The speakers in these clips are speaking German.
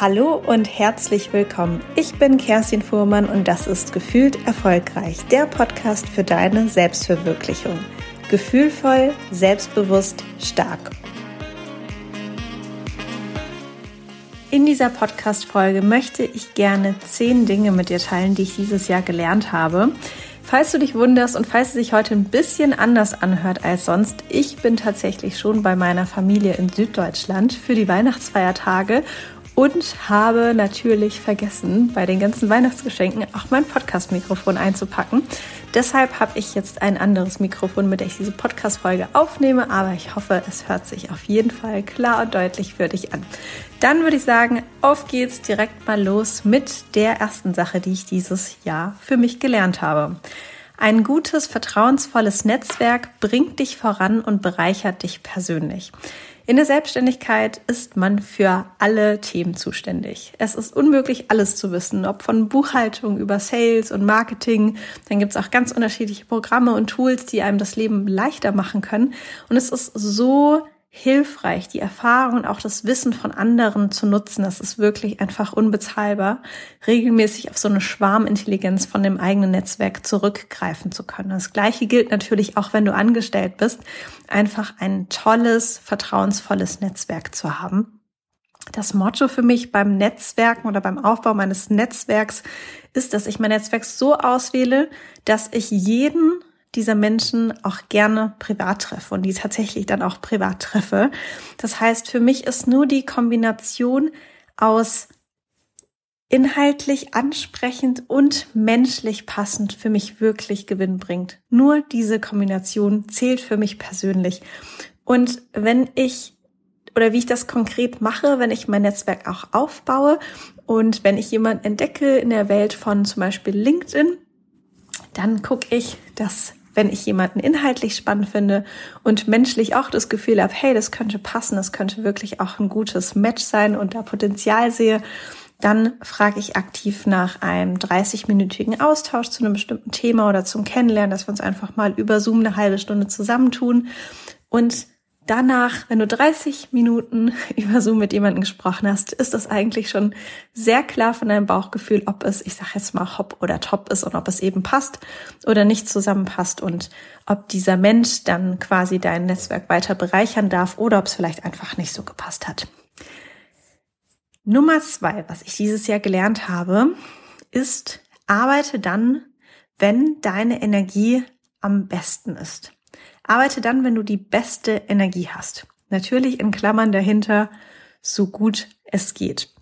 Hallo und herzlich willkommen. Ich bin Kerstin Fuhrmann und das ist Gefühlt Erfolgreich, der Podcast für deine Selbstverwirklichung. Gefühlvoll, selbstbewusst, stark. In dieser Podcast-Folge möchte ich gerne zehn Dinge mit dir teilen, die ich dieses Jahr gelernt habe. Falls du dich wunderst und falls es sich heute ein bisschen anders anhört als sonst, ich bin tatsächlich schon bei meiner Familie in Süddeutschland für die Weihnachtsfeiertage und habe natürlich vergessen, bei den ganzen Weihnachtsgeschenken auch mein Podcast-Mikrofon einzupacken. Deshalb habe ich jetzt ein anderes Mikrofon, mit dem ich diese Podcast-Folge aufnehme, aber ich hoffe, es hört sich auf jeden Fall klar und deutlich für dich an. Dann würde ich sagen, auf geht's direkt mal los mit der ersten Sache, die ich dieses Jahr für mich gelernt habe. Ein gutes, vertrauensvolles Netzwerk bringt dich voran und bereichert dich persönlich. In der Selbstständigkeit ist man für alle Themen zuständig. Es ist unmöglich, alles zu wissen, ob von Buchhaltung über Sales und Marketing. Dann gibt es auch ganz unterschiedliche Programme und Tools, die einem das Leben leichter machen können. Und es ist so hilfreich, die Erfahrung und auch das Wissen von anderen zu nutzen. Das ist wirklich einfach unbezahlbar, regelmäßig auf so eine Schwarmintelligenz von dem eigenen Netzwerk zurückgreifen zu können. Das Gleiche gilt natürlich auch, wenn du angestellt bist, einfach ein tolles, vertrauensvolles Netzwerk zu haben. Das Motto für mich beim Netzwerken oder beim Aufbau meines Netzwerks ist, dass ich mein Netzwerk so auswähle, dass ich jeden dieser Menschen auch gerne privat treffe und die tatsächlich dann auch privat treffe. Das heißt, für mich ist nur die Kombination aus inhaltlich ansprechend und menschlich passend für mich wirklich Gewinn bringt. Nur diese Kombination zählt für mich persönlich. Und wenn ich oder wie ich das konkret mache, wenn ich mein Netzwerk auch aufbaue und wenn ich jemanden entdecke in der Welt von zum Beispiel LinkedIn, dann gucke ich, dass wenn ich jemanden inhaltlich spannend finde und menschlich auch das Gefühl habe, hey, das könnte passen, das könnte wirklich auch ein gutes Match sein und da Potenzial sehe, dann frage ich aktiv nach einem 30-minütigen Austausch zu einem bestimmten Thema oder zum Kennenlernen, dass wir uns einfach mal über Zoom eine halbe Stunde zusammentun und danach, wenn du 30 Minuten über Zoom mit jemandem gesprochen hast, ist das eigentlich schon sehr klar von deinem Bauchgefühl, ob es, ich sage jetzt mal, hopp oder top ist und ob es eben passt oder nicht zusammenpasst und ob dieser Mensch dann quasi dein Netzwerk weiter bereichern darf oder ob es vielleicht einfach nicht so gepasst hat. Nummer zwei, was ich dieses Jahr gelernt habe, ist, arbeite dann, wenn deine Energie am besten ist. Arbeite dann, wenn du die beste Energie hast. Natürlich in Klammern dahinter, so gut es geht.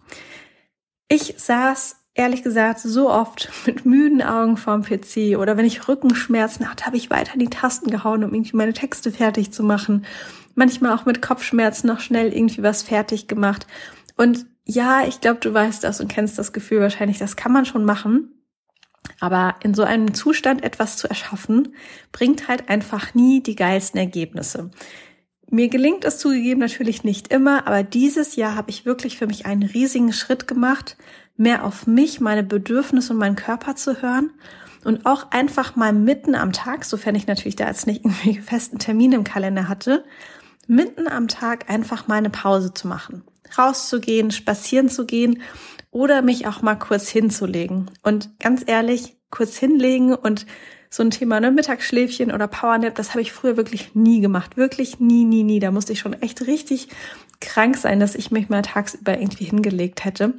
Ich saß ehrlich gesagt so oft mit müden Augen vorm PC oder wenn ich Rückenschmerzen hatte, habe ich weiter die Tasten gehauen, um irgendwie meine Texte fertig zu machen. Manchmal auch mit Kopfschmerzen noch schnell irgendwie was fertig gemacht. Und ja, ich glaube, du weißt das und kennst das Gefühl wahrscheinlich, das kann man schon machen. Aber in so einem Zustand etwas zu erschaffen, bringt halt einfach nie die geilsten Ergebnisse. Mir gelingt es zugegeben natürlich nicht immer, aber dieses Jahr habe ich wirklich für mich einen riesigen Schritt gemacht, mehr auf mich, meine Bedürfnisse und meinen Körper zu hören und auch einfach mal mitten am Tag, sofern ich natürlich da jetzt nicht irgendwie festen Termin im Kalender hatte, mitten am Tag einfach mal eine Pause zu machen, rauszugehen, spazieren zu gehen oder mich auch mal kurz hinzulegen. Und ganz ehrlich, kurz hinlegen und so ein Thema, ne, Mittagsschläfchen oder Powernap, das habe ich früher wirklich nie gemacht. Wirklich nie, nie, nie. Da musste ich schon echt richtig krank sein, dass ich mich mal tagsüber irgendwie hingelegt hätte.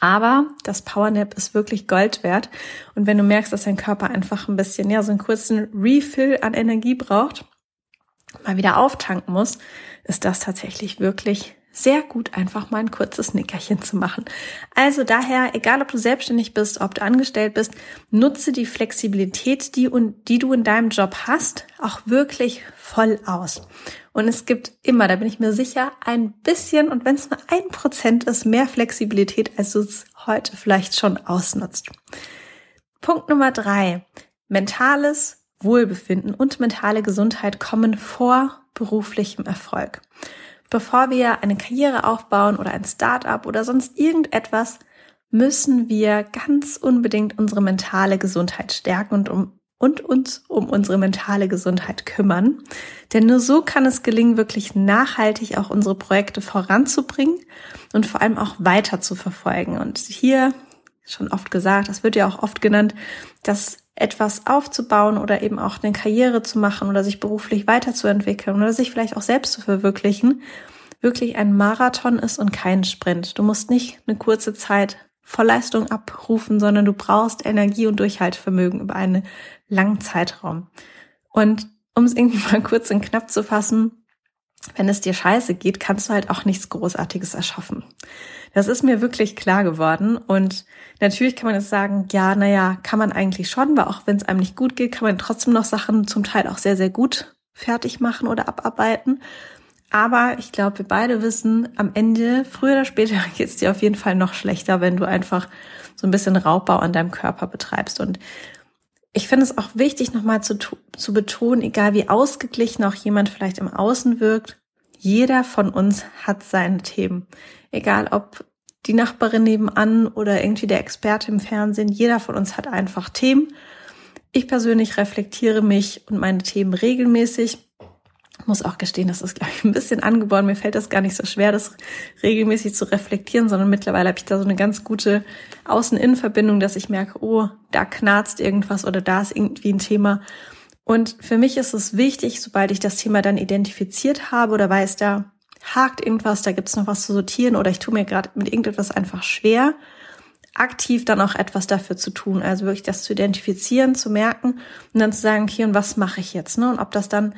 Aber das Powernap ist wirklich Gold wert. Und wenn du merkst, dass dein Körper einfach ein bisschen, ja, so einen kurzen Refill an Energie braucht, mal wieder auftanken muss, ist das tatsächlich wirklich sehr gut, einfach mal ein kurzes Nickerchen zu machen. Also daher, egal ob du selbstständig bist, ob du angestellt bist, nutze die Flexibilität, die, die du in deinem Job hast, auch wirklich voll aus. Und es gibt immer, da bin ich mir sicher, ein bisschen, und wenn es nur ein Prozent ist, mehr Flexibilität, als du es heute vielleicht schon ausnutzt. Punkt Nummer drei. Mentales Wohlbefinden und mentale Gesundheit kommen vor beruflichem Erfolg. Bevor wir eine Karriere aufbauen oder ein Start-up oder sonst irgendetwas, müssen wir ganz unbedingt unsere mentale Gesundheit stärken und um und uns um unsere mentale Gesundheit kümmern. Denn nur so kann es gelingen, wirklich nachhaltig auch unsere Projekte voranzubringen und vor allem auch weiter zu verfolgen. Und hier schon oft gesagt, das wird ja auch oft genannt, dass etwas aufzubauen oder eben auch eine Karriere zu machen oder sich beruflich weiterzuentwickeln oder sich vielleicht auch selbst zu verwirklichen, wirklich ein Marathon ist und kein Sprint. Du musst nicht eine kurze Zeit Vollleistung abrufen, sondern du brauchst Energie und Durchhaltevermögen über einen langen Zeitraum. Und um es irgendwie mal kurz und knapp zu fassen, wenn es dir scheiße geht, kannst du halt auch nichts Großartiges erschaffen. Das ist mir wirklich klar geworden. Und natürlich kann man jetzt sagen, ja, naja, kann man eigentlich schon, weil auch wenn es einem nicht gut geht, kann man trotzdem noch Sachen zum Teil auch sehr, sehr gut fertig machen oder abarbeiten. Aber ich glaube, wir beide wissen, am Ende, früher oder später, geht es dir auf jeden Fall noch schlechter, wenn du einfach so ein bisschen Raubbau an deinem Körper betreibst. Und ich finde es auch wichtig, nochmal zu, zu betonen, egal wie ausgeglichen auch jemand vielleicht im Außen wirkt, jeder von uns hat seine Themen. Egal ob die Nachbarin nebenan oder irgendwie der Experte im Fernsehen, jeder von uns hat einfach Themen. Ich persönlich reflektiere mich und meine Themen regelmäßig muss auch gestehen, das ist, glaube ich, ein bisschen angeboren. Mir fällt das gar nicht so schwer, das regelmäßig zu reflektieren, sondern mittlerweile habe ich da so eine ganz gute Außen-Innen-Verbindung, dass ich merke, oh, da knarzt irgendwas oder da ist irgendwie ein Thema. Und für mich ist es wichtig, sobald ich das Thema dann identifiziert habe oder weiß, da hakt irgendwas, da gibt es noch was zu sortieren oder ich tue mir gerade mit irgendetwas einfach schwer, aktiv dann auch etwas dafür zu tun. Also wirklich das zu identifizieren, zu merken und dann zu sagen, okay, und was mache ich jetzt? Ne? Und ob das dann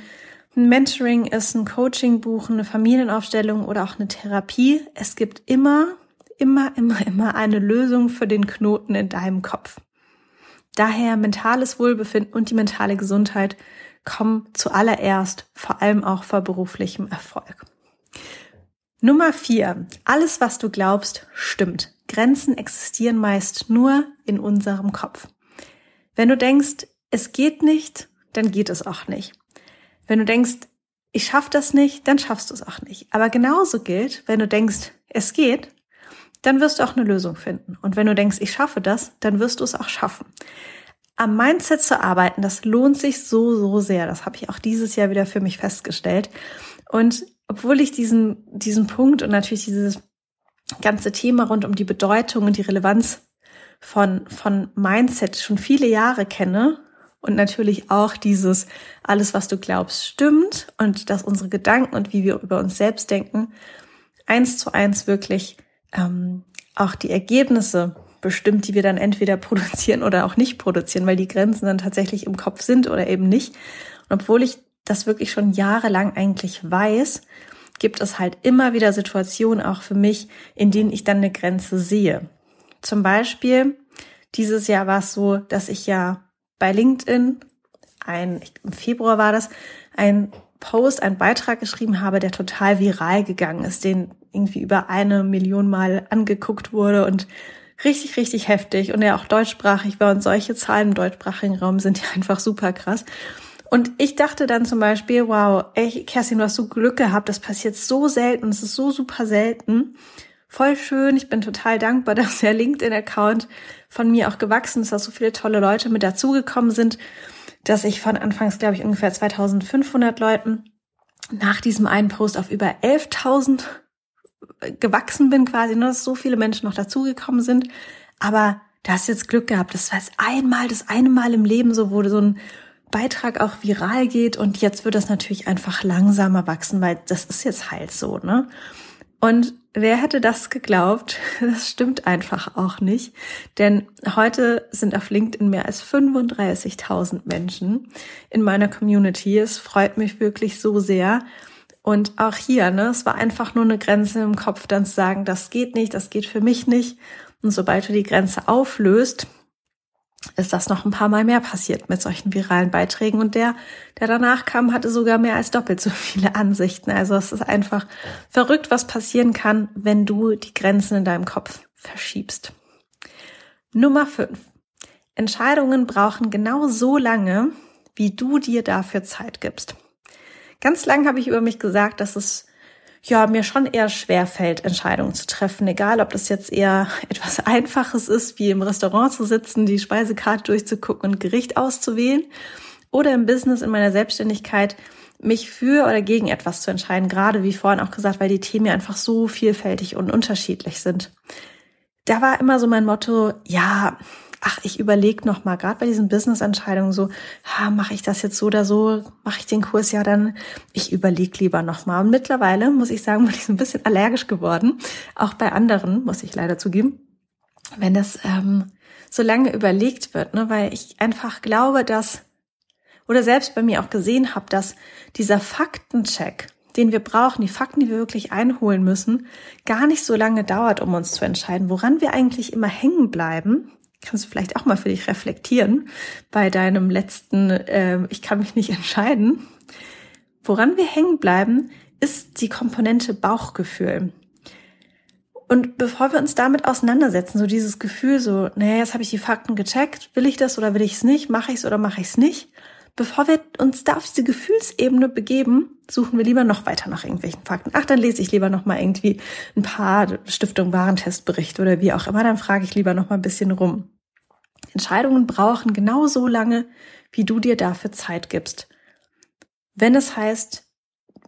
ein Mentoring ist, ein Coaching buchen, eine Familienaufstellung oder auch eine Therapie. Es gibt immer, immer, immer, immer eine Lösung für den Knoten in deinem Kopf. Daher mentales Wohlbefinden und die mentale Gesundheit kommen zuallererst, vor allem auch vor beruflichem Erfolg. Nummer vier. Alles, was du glaubst, stimmt. Grenzen existieren meist nur in unserem Kopf. Wenn du denkst, es geht nicht, dann geht es auch nicht. Wenn du denkst, ich schaff das nicht, dann schaffst du es auch nicht. Aber genauso gilt, wenn du denkst, es geht, dann wirst du auch eine Lösung finden. Und wenn du denkst, ich schaffe das, dann wirst du es auch schaffen. Am Mindset zu arbeiten, das lohnt sich so, so sehr. Das habe ich auch dieses Jahr wieder für mich festgestellt. Und obwohl ich diesen, diesen Punkt und natürlich dieses ganze Thema rund um die Bedeutung und die Relevanz von, von Mindset schon viele Jahre kenne, und natürlich auch dieses, alles, was du glaubst, stimmt und dass unsere Gedanken und wie wir über uns selbst denken, eins zu eins wirklich ähm, auch die Ergebnisse bestimmt, die wir dann entweder produzieren oder auch nicht produzieren, weil die Grenzen dann tatsächlich im Kopf sind oder eben nicht. Und obwohl ich das wirklich schon jahrelang eigentlich weiß, gibt es halt immer wieder Situationen auch für mich, in denen ich dann eine Grenze sehe. Zum Beispiel dieses Jahr war es so, dass ich ja bei LinkedIn ein, im Februar war das, ein Post, ein Beitrag geschrieben habe, der total viral gegangen ist, den irgendwie über eine Million Mal angeguckt wurde und richtig, richtig heftig und der auch deutschsprachig war und solche Zahlen im deutschsprachigen Raum sind ja einfach super krass. Und ich dachte dann zum Beispiel, wow, ey, Kerstin, du hast so Glück gehabt, das passiert so selten, es ist so super selten. Voll schön, ich bin total dankbar, dass der LinkedIn-Account von mir auch gewachsen ist, dass so viele tolle Leute mit dazugekommen sind, dass ich von anfangs, glaube ich, ungefähr 2500 Leuten nach diesem einen Post auf über 11.000 gewachsen bin quasi, nur ne, dass so viele Menschen noch dazugekommen sind. Aber da hast jetzt Glück gehabt. Das war jetzt einmal, das eine Mal im Leben so, wo so ein Beitrag auch viral geht und jetzt wird das natürlich einfach langsamer wachsen, weil das ist jetzt halt so, ne? Und wer hätte das geglaubt? Das stimmt einfach auch nicht. Denn heute sind auf LinkedIn mehr als 35.000 Menschen in meiner Community. Es freut mich wirklich so sehr. Und auch hier, ne, es war einfach nur eine Grenze im Kopf, dann zu sagen, das geht nicht, das geht für mich nicht. Und sobald du die Grenze auflöst, ist das noch ein paar Mal mehr passiert mit solchen viralen Beiträgen. Und der, der danach kam, hatte sogar mehr als doppelt so viele Ansichten. Also es ist einfach verrückt, was passieren kann, wenn du die Grenzen in deinem Kopf verschiebst. Nummer fünf: Entscheidungen brauchen genau so lange, wie du dir dafür Zeit gibst. Ganz lang habe ich über mich gesagt, dass es ja, mir schon eher schwer fällt, Entscheidungen zu treffen. Egal, ob das jetzt eher etwas Einfaches ist, wie im Restaurant zu sitzen, die Speisekarte durchzugucken und Gericht auszuwählen. Oder im Business, in meiner Selbstständigkeit, mich für oder gegen etwas zu entscheiden. Gerade wie vorhin auch gesagt, weil die Themen ja einfach so vielfältig und unterschiedlich sind. Da war immer so mein Motto, ja, ach, ich überlege noch mal, gerade bei diesen Business-Entscheidungen so, ha, mache ich das jetzt so oder so, mache ich den Kurs ja dann, ich überlege lieber noch mal. Und mittlerweile, muss ich sagen, bin ich so ein bisschen allergisch geworden, auch bei anderen, muss ich leider zugeben, wenn das ähm, so lange überlegt wird, ne, weil ich einfach glaube, dass, oder selbst bei mir auch gesehen habe, dass dieser Faktencheck, den wir brauchen, die Fakten, die wir wirklich einholen müssen, gar nicht so lange dauert, um uns zu entscheiden, woran wir eigentlich immer hängen bleiben, kannst du vielleicht auch mal für dich reflektieren bei deinem letzten, äh, ich kann mich nicht entscheiden. Woran wir hängen bleiben, ist die Komponente Bauchgefühl. Und bevor wir uns damit auseinandersetzen, so dieses Gefühl, so, naja, jetzt habe ich die Fakten gecheckt, will ich das oder will ich es nicht, mache ich es oder mache ich es nicht, bevor wir uns da auf diese Gefühlsebene begeben, suchen wir lieber noch weiter nach irgendwelchen Fakten. Ach, dann lese ich lieber noch mal irgendwie ein paar Stiftung Warentestberichte oder wie auch immer, dann frage ich lieber noch mal ein bisschen rum. Entscheidungen brauchen genau so lange, wie du dir dafür Zeit gibst. Wenn es heißt,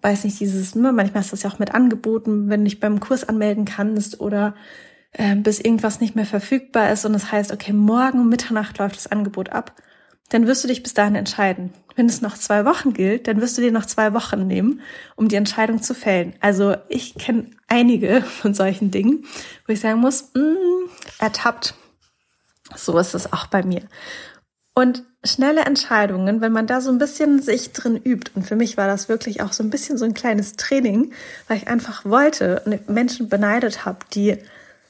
weiß nicht, dieses, ne, manchmal ist das ja auch mit Angeboten, wenn du dich beim Kurs anmelden kannst oder äh, bis irgendwas nicht mehr verfügbar ist und es das heißt, okay, morgen Mitternacht läuft das Angebot ab, dann wirst du dich bis dahin entscheiden. Wenn es noch zwei Wochen gilt, dann wirst du dir noch zwei Wochen nehmen, um die Entscheidung zu fällen. Also ich kenne einige von solchen Dingen, wo ich sagen muss, mm, ertappt. So ist es auch bei mir. Und schnelle Entscheidungen, wenn man da so ein bisschen sich drin übt, und für mich war das wirklich auch so ein bisschen so ein kleines Training, weil ich einfach wollte und Menschen beneidet habe, die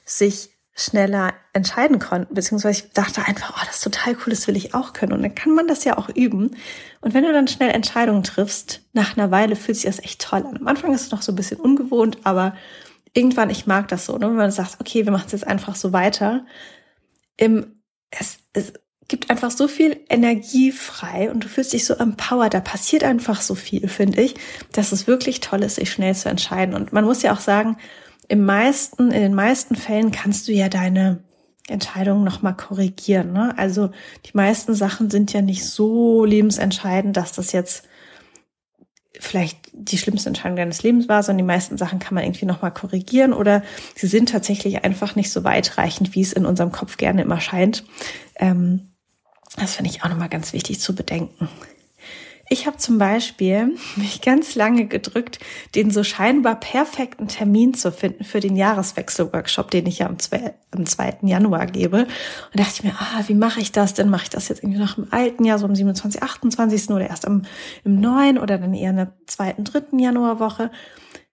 sich schneller entscheiden konnten, beziehungsweise ich dachte einfach, oh, das ist total cool, das will ich auch können. Und dann kann man das ja auch üben. Und wenn du dann schnell Entscheidungen triffst, nach einer Weile fühlt sich das echt toll an. Am Anfang ist es noch so ein bisschen ungewohnt, aber irgendwann, ich mag das so, ne? wenn man sagt, okay, wir machen es jetzt einfach so weiter. Im, es, es gibt einfach so viel Energie frei und du fühlst dich so empowered. Da passiert einfach so viel, finde ich, dass es wirklich toll ist, sich schnell zu entscheiden. Und man muss ja auch sagen, im meisten, in den meisten Fällen kannst du ja deine Entscheidungen nochmal korrigieren. Ne? Also die meisten Sachen sind ja nicht so lebensentscheidend, dass das jetzt vielleicht die schlimmste Entscheidung deines Lebens war, sondern die meisten Sachen kann man irgendwie nochmal korrigieren oder sie sind tatsächlich einfach nicht so weitreichend, wie es in unserem Kopf gerne immer scheint. Ähm, das finde ich auch nochmal ganz wichtig zu bedenken. Ich habe zum Beispiel mich ganz lange gedrückt, den so scheinbar perfekten Termin zu finden für den Jahreswechselworkshop, den ich ja am 2. Am 2. Januar gebe. Und dachte ich mir, ah, wie mache ich das denn? Mache ich das jetzt irgendwie noch im alten Jahr, so am 27., 28. oder erst am, im neuen oder dann eher in der zweiten, dritten Januarwoche?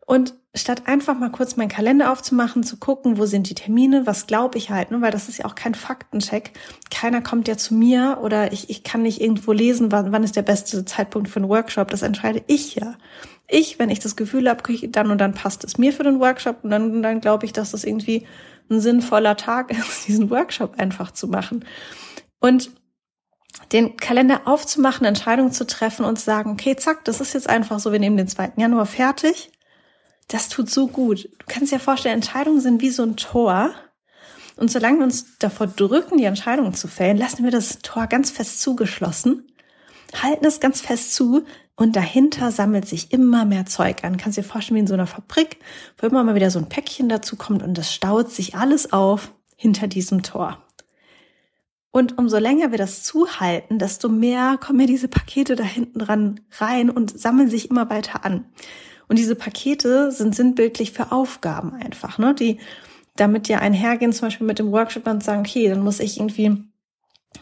Und statt einfach mal kurz meinen Kalender aufzumachen, zu gucken, wo sind die Termine, was glaube ich halt, ne? weil das ist ja auch kein Faktencheck. Keiner kommt ja zu mir oder ich, ich kann nicht irgendwo lesen, wann, wann ist der beste Zeitpunkt für einen Workshop. Das entscheide ich ja. Ich, wenn ich das Gefühl habe, dann und dann passt es mir für den Workshop und dann, dann glaube ich, dass das irgendwie ein sinnvoller Tag ist, diesen Workshop einfach zu machen. Und den Kalender aufzumachen, Entscheidungen zu treffen und zu sagen, okay, zack, das ist jetzt einfach so, wir nehmen den 2. Januar fertig das tut so gut. Du kannst dir vorstellen, Entscheidungen sind wie so ein Tor. Und solange wir uns davor drücken, die Entscheidungen zu fällen, lassen wir das Tor ganz fest zugeschlossen, halten es ganz fest zu und dahinter sammelt sich immer mehr Zeug an. Kannst dir vorstellen, wie in so einer Fabrik, wo immer mal wieder so ein Päckchen dazu kommt und das staut sich alles auf hinter diesem Tor. Und umso länger wir das zuhalten, desto mehr kommen ja diese Pakete da hinten dran rein und sammeln sich immer weiter an. Und diese Pakete sind sinnbildlich für Aufgaben einfach, ne? Die damit ja einhergehen, zum Beispiel mit dem Workshop und sagen, okay, dann muss ich irgendwie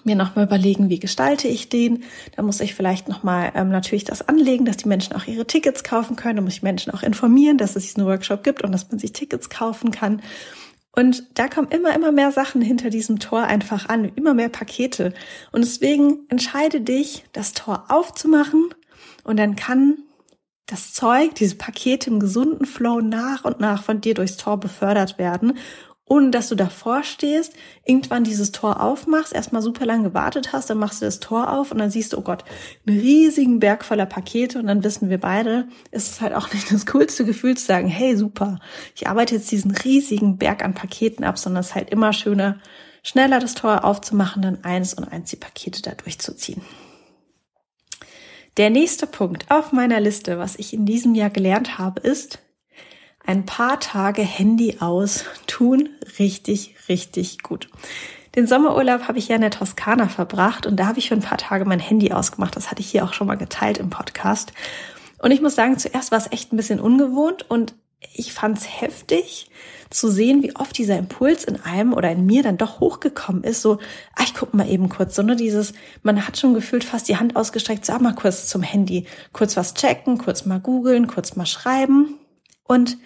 mir nochmal überlegen, wie gestalte ich den. Da muss ich vielleicht nochmal ähm, natürlich das anlegen, dass die Menschen auch ihre Tickets kaufen können. Da muss ich Menschen auch informieren, dass es diesen Workshop gibt und dass man sich Tickets kaufen kann. Und da kommen immer, immer mehr Sachen hinter diesem Tor einfach an, immer mehr Pakete. Und deswegen entscheide dich, das Tor aufzumachen und dann kann das Zeug, diese Pakete im gesunden Flow nach und nach von dir durchs Tor befördert werden ohne dass du davor stehst, irgendwann dieses Tor aufmachst, erstmal super lange gewartet hast, dann machst du das Tor auf und dann siehst du, oh Gott, einen riesigen Berg voller Pakete und dann wissen wir beide, ist es halt auch nicht das coolste Gefühl zu sagen, hey, super, ich arbeite jetzt diesen riesigen Berg an Paketen ab, sondern es ist halt immer schöner, schneller das Tor aufzumachen, dann eins und eins die Pakete da durchzuziehen. Der nächste Punkt auf meiner Liste, was ich in diesem Jahr gelernt habe, ist, ein paar Tage Handy aus tun richtig, richtig gut. Den Sommerurlaub habe ich ja in der Toskana verbracht und da habe ich für ein paar Tage mein Handy ausgemacht. Das hatte ich hier auch schon mal geteilt im Podcast. Und ich muss sagen, zuerst war es echt ein bisschen ungewohnt und ich fand es heftig zu sehen, wie oft dieser Impuls in einem oder in mir dann doch hochgekommen ist. So, ah, ich guck mal eben kurz. So, ne, dieses, man hat schon gefühlt fast die Hand ausgestreckt, sag mal kurz zum Handy, kurz was checken, kurz mal googeln, kurz mal schreiben. Und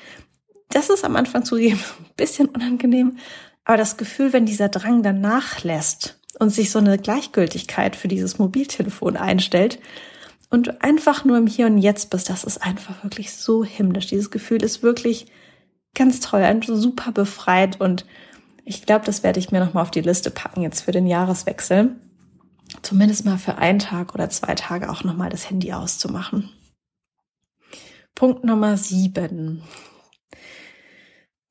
das ist am Anfang zugegeben ein bisschen unangenehm, aber das Gefühl, wenn dieser Drang dann nachlässt und sich so eine Gleichgültigkeit für dieses Mobiltelefon einstellt und einfach nur im Hier und Jetzt bist, das ist einfach wirklich so himmlisch. Dieses Gefühl ist wirklich ganz toll, einfach super befreit und ich glaube, das werde ich mir nochmal auf die Liste packen jetzt für den Jahreswechsel. Zumindest mal für einen Tag oder zwei Tage auch nochmal das Handy auszumachen. Punkt Nummer sieben.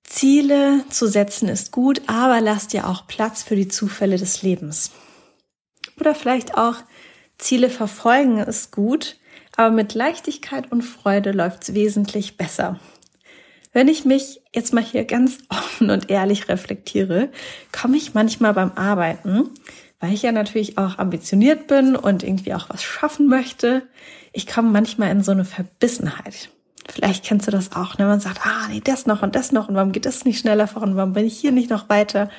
Ziele zu setzen ist gut, aber lass dir auch Platz für die Zufälle des Lebens. Oder vielleicht auch Ziele verfolgen ist gut, aber mit Leichtigkeit und Freude läuft's wesentlich besser. Wenn ich mich jetzt mal hier ganz offen und ehrlich reflektiere, komme ich manchmal beim Arbeiten, weil ich ja natürlich auch ambitioniert bin und irgendwie auch was schaffen möchte, ich komme manchmal in so eine Verbissenheit. Vielleicht kennst du das auch, ne? Man sagt, ah, nee, das noch und das noch und warum geht das nicht schneller voran? Warum bin ich hier nicht noch weiter?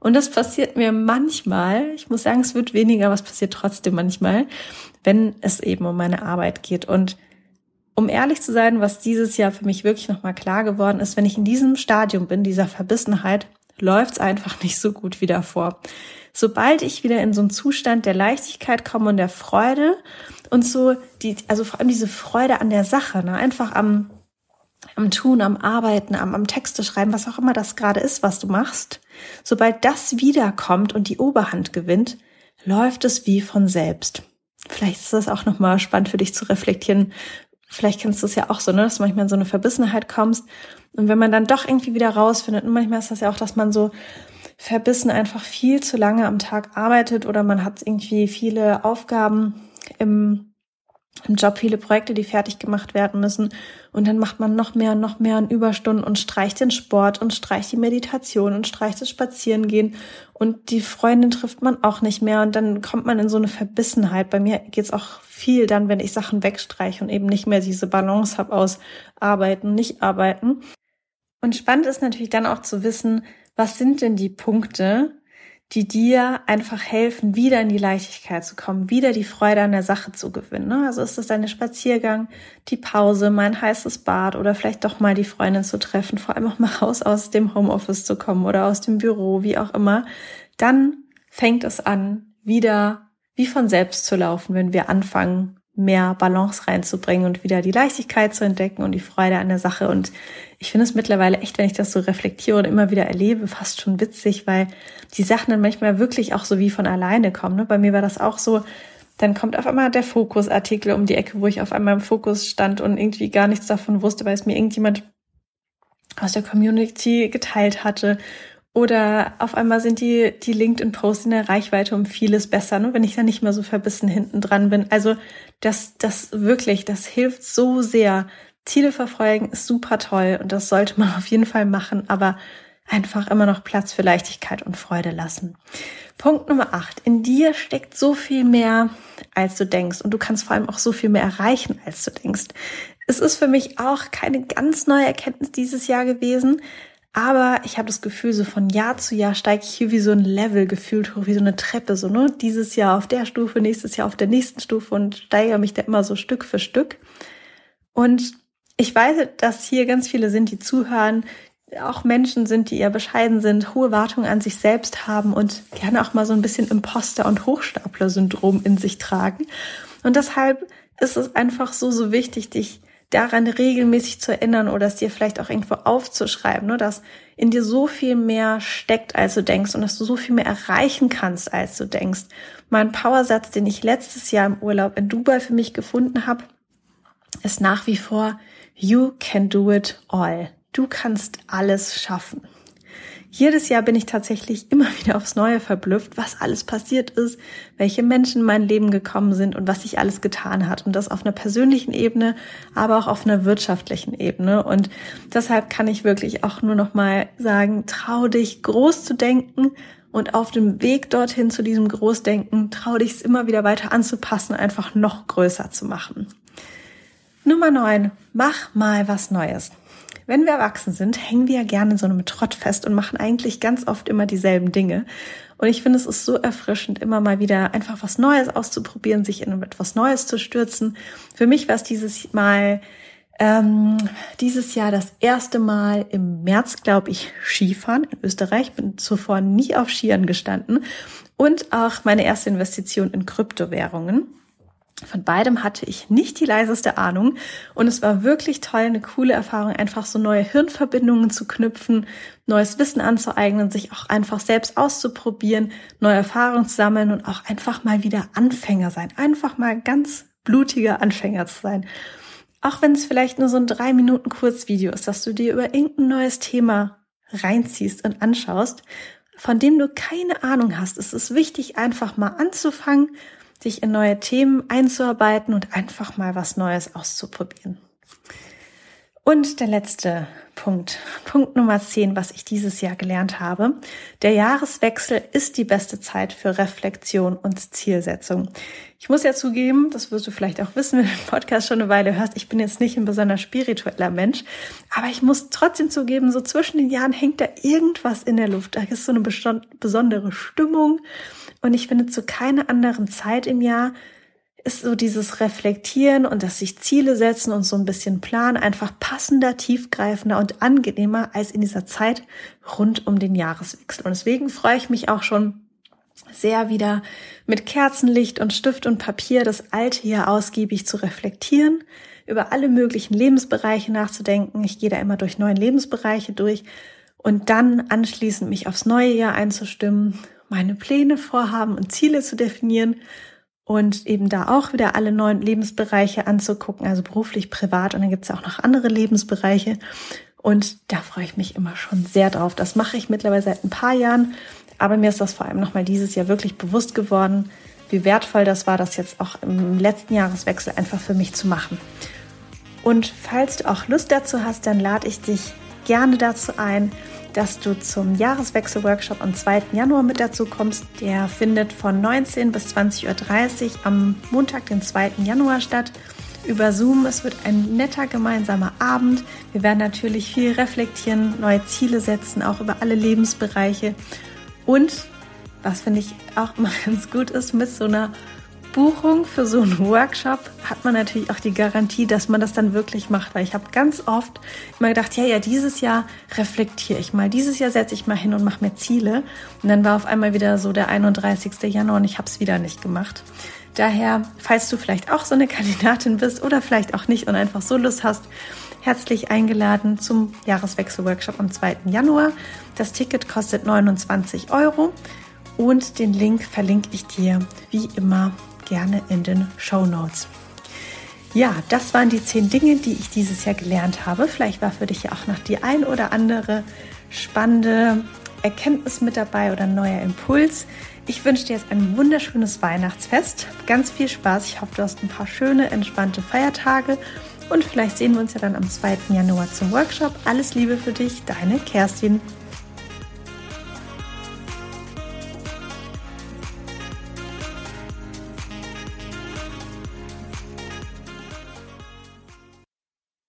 Und das passiert mir manchmal. Ich muss sagen, es wird weniger, aber es passiert trotzdem manchmal, wenn es eben um meine Arbeit geht. Und um ehrlich zu sein, was dieses Jahr für mich wirklich nochmal klar geworden ist, wenn ich in diesem Stadium bin, dieser Verbissenheit, läuft es einfach nicht so gut wie davor. Sobald ich wieder in so einen Zustand der Leichtigkeit komme und der Freude und so die, also vor allem diese Freude an der Sache, ne? einfach am, am Tun, am Arbeiten, am, am Texte schreiben, was auch immer das gerade ist, was du machst. Sobald das wiederkommt und die Oberhand gewinnt, läuft es wie von selbst. Vielleicht ist das auch nochmal spannend für dich zu reflektieren. Vielleicht kennst du es ja auch so, ne, dass du manchmal in so eine Verbissenheit kommst. Und wenn man dann doch irgendwie wieder rausfindet, und manchmal ist das ja auch, dass man so verbissen einfach viel zu lange am Tag arbeitet oder man hat irgendwie viele Aufgaben im, im Job viele Projekte, die fertig gemacht werden müssen. Und dann macht man noch mehr und noch mehr an Überstunden und streicht den Sport und streicht die Meditation und streicht das Spazierengehen. Und die Freundin trifft man auch nicht mehr. Und dann kommt man in so eine Verbissenheit. Bei mir geht's auch viel dann, wenn ich Sachen wegstreiche und eben nicht mehr diese Balance habe aus Arbeiten, nicht arbeiten. Und spannend ist natürlich dann auch zu wissen, was sind denn die Punkte, die dir einfach helfen, wieder in die Leichtigkeit zu kommen, wieder die Freude an der Sache zu gewinnen. Ne? Also ist es dein Spaziergang, die Pause, mein heißes Bad oder vielleicht doch mal die Freundin zu treffen, vor allem auch mal raus aus dem Homeoffice zu kommen oder aus dem Büro, wie auch immer. Dann fängt es an, wieder wie von selbst zu laufen, wenn wir anfangen, mehr Balance reinzubringen und wieder die Leichtigkeit zu entdecken und die Freude an der Sache. Und ich finde es mittlerweile echt, wenn ich das so reflektiere und immer wieder erlebe, fast schon witzig, weil die Sachen dann manchmal wirklich auch so wie von alleine kommen. Ne? Bei mir war das auch so, dann kommt auf einmal der Fokusartikel um die Ecke, wo ich auf einmal im Fokus stand und irgendwie gar nichts davon wusste, weil es mir irgendjemand aus der Community geteilt hatte. Oder auf einmal sind die, die LinkedIn-Posts in der Reichweite um vieles besser, ne? wenn ich da nicht mehr so verbissen hinten dran bin. Also das, das wirklich, das hilft so sehr. Ziele verfolgen ist super toll und das sollte man auf jeden Fall machen, aber einfach immer noch Platz für Leichtigkeit und Freude lassen. Punkt Nummer acht. In dir steckt so viel mehr, als du denkst und du kannst vor allem auch so viel mehr erreichen, als du denkst. Es ist für mich auch keine ganz neue Erkenntnis dieses Jahr gewesen, aber ich habe das Gefühl, so von Jahr zu Jahr steige ich hier wie so ein Level gefühlt hoch, wie so eine Treppe, so, ne? Dieses Jahr auf der Stufe, nächstes Jahr auf der nächsten Stufe und steigere mich da immer so Stück für Stück. Und ich weiß, dass hier ganz viele sind, die zuhören, auch Menschen sind, die eher bescheiden sind, hohe Wartungen an sich selbst haben und gerne auch mal so ein bisschen Imposter- und Hochstapler-Syndrom in sich tragen. Und deshalb ist es einfach so, so wichtig, dich daran regelmäßig zu erinnern oder es dir vielleicht auch irgendwo aufzuschreiben, ne, dass in dir so viel mehr steckt, als du denkst und dass du so viel mehr erreichen kannst, als du denkst. Mein Powersatz, den ich letztes Jahr im Urlaub in Dubai für mich gefunden habe, ist nach wie vor You can do it all. Du kannst alles schaffen. Jedes Jahr bin ich tatsächlich immer wieder aufs Neue verblüfft, was alles passiert ist, welche Menschen in mein Leben gekommen sind und was sich alles getan hat. Und das auf einer persönlichen Ebene, aber auch auf einer wirtschaftlichen Ebene. Und deshalb kann ich wirklich auch nur noch mal sagen, trau dich groß zu denken und auf dem Weg dorthin zu diesem Großdenken, trau dich es immer wieder weiter anzupassen, einfach noch größer zu machen. Nummer neun: Mach mal was Neues. Wenn wir erwachsen sind, hängen wir ja gerne in so einem Trott fest und machen eigentlich ganz oft immer dieselben Dinge. Und ich finde, es ist so erfrischend, immer mal wieder einfach was Neues auszuprobieren, sich in etwas Neues zu stürzen. Für mich war es dieses Mal ähm, dieses Jahr das erste Mal im März, glaube ich, Skifahren in Österreich. Bin zuvor nie auf Skiern gestanden und auch meine erste Investition in Kryptowährungen. Von beidem hatte ich nicht die leiseste Ahnung und es war wirklich toll, eine coole Erfahrung, einfach so neue Hirnverbindungen zu knüpfen, neues Wissen anzueignen, sich auch einfach selbst auszuprobieren, neue Erfahrungen zu sammeln und auch einfach mal wieder Anfänger sein, einfach mal ganz blutiger Anfänger zu sein. Auch wenn es vielleicht nur so ein drei Minuten Kurzvideo ist, dass du dir über irgendein neues Thema reinziehst und anschaust, von dem du keine Ahnung hast, ist es wichtig, einfach mal anzufangen sich in neue Themen einzuarbeiten und einfach mal was Neues auszuprobieren. Und der letzte Punkt, Punkt Nummer 10, was ich dieses Jahr gelernt habe. Der Jahreswechsel ist die beste Zeit für Reflexion und Zielsetzung. Ich muss ja zugeben, das wirst du vielleicht auch wissen, wenn du den Podcast schon eine Weile hörst, ich bin jetzt nicht ein besonders spiritueller Mensch, aber ich muss trotzdem zugeben, so zwischen den Jahren hängt da irgendwas in der Luft. Da ist so eine besondere Stimmung und ich finde, zu keiner anderen Zeit im Jahr ist so dieses Reflektieren und das sich Ziele setzen und so ein bisschen planen einfach passender, tiefgreifender und angenehmer als in dieser Zeit rund um den Jahreswechsel. Und deswegen freue ich mich auch schon sehr wieder mit Kerzenlicht und Stift und Papier das alte Jahr ausgiebig zu reflektieren, über alle möglichen Lebensbereiche nachzudenken. Ich gehe da immer durch neun Lebensbereiche durch und dann anschließend mich aufs neue Jahr einzustimmen meine Pläne, Vorhaben und Ziele zu definieren und eben da auch wieder alle neuen Lebensbereiche anzugucken, also beruflich, privat und dann gibt es auch noch andere Lebensbereiche und da freue ich mich immer schon sehr drauf. Das mache ich mittlerweile seit ein paar Jahren, aber mir ist das vor allem nochmal dieses Jahr wirklich bewusst geworden, wie wertvoll das war, das jetzt auch im letzten Jahreswechsel einfach für mich zu machen. Und falls du auch Lust dazu hast, dann lade ich dich gerne dazu ein, dass du zum Jahreswechsel-Workshop am 2. Januar mit dazu kommst. Der findet von 19 bis 20.30 Uhr am Montag, den 2. Januar statt. Über Zoom. Es wird ein netter gemeinsamer Abend. Wir werden natürlich viel reflektieren, neue Ziele setzen, auch über alle Lebensbereiche. Und was finde ich auch immer ganz gut ist, mit so einer Buchung für so einen Workshop hat man natürlich auch die Garantie, dass man das dann wirklich macht, weil ich habe ganz oft immer gedacht, ja, ja, dieses Jahr reflektiere ich mal, dieses Jahr setze ich mal hin und mache mir Ziele und dann war auf einmal wieder so der 31. Januar und ich habe es wieder nicht gemacht. Daher, falls du vielleicht auch so eine Kandidatin bist oder vielleicht auch nicht und einfach so Lust hast, herzlich eingeladen zum Jahreswechsel-Workshop am 2. Januar. Das Ticket kostet 29 Euro und den Link verlinke ich dir wie immer gerne in den Show Notes. Ja, das waren die zehn Dinge, die ich dieses Jahr gelernt habe. Vielleicht war für dich ja auch noch die ein oder andere spannende Erkenntnis mit dabei oder neuer Impuls. Ich wünsche dir jetzt ein wunderschönes Weihnachtsfest. Ganz viel Spaß. Ich hoffe, du hast ein paar schöne, entspannte Feiertage. Und vielleicht sehen wir uns ja dann am 2. Januar zum Workshop. Alles Liebe für dich, deine Kerstin.